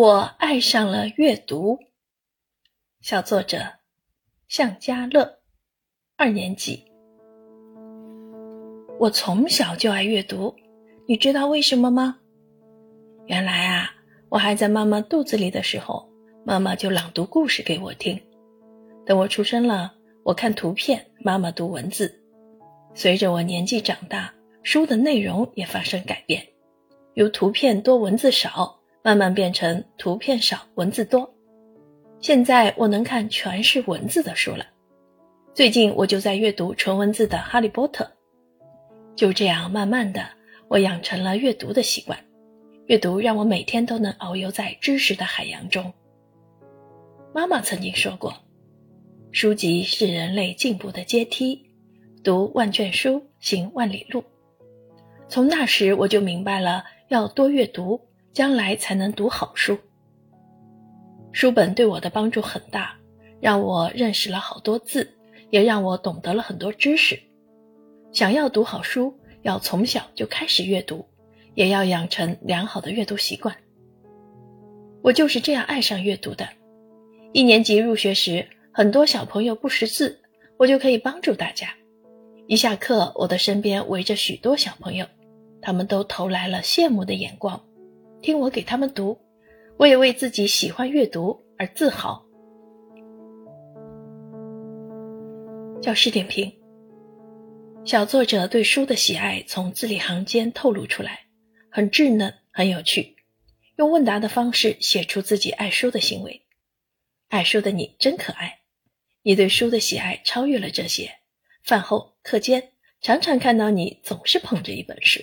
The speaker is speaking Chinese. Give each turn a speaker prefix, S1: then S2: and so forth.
S1: 我爱上了阅读。小作者向家乐，二年级。我从小就爱阅读，你知道为什么吗？原来啊，我还在妈妈肚子里的时候，妈妈就朗读故事给我听。等我出生了，我看图片，妈妈读文字。随着我年纪长大，书的内容也发生改变，由图片多文字少。慢慢变成图片少文字多，现在我能看全是文字的书了。最近我就在阅读纯文字的《哈利波特》，就这样慢慢的，我养成了阅读的习惯。阅读让我每天都能遨游在知识的海洋中。妈妈曾经说过，书籍是人类进步的阶梯，读万卷书，行万里路。从那时我就明白了，要多阅读。将来才能读好书。书本对我的帮助很大，让我认识了好多字，也让我懂得了很多知识。想要读好书，要从小就开始阅读，也要养成良好的阅读习惯。我就是这样爱上阅读的。一年级入学时，很多小朋友不识字，我就可以帮助大家。一下课，我的身边围着许多小朋友，他们都投来了羡慕的眼光。听我给他们读，我也为自己喜欢阅读而自豪。教师点评：小作者对书的喜爱从字里行间透露出来，很稚嫩，很有趣，用问答的方式写出自己爱书的行为。爱书的你真可爱，你对书的喜爱超越了这些。饭后、课间，常常看到你总是捧着一本书。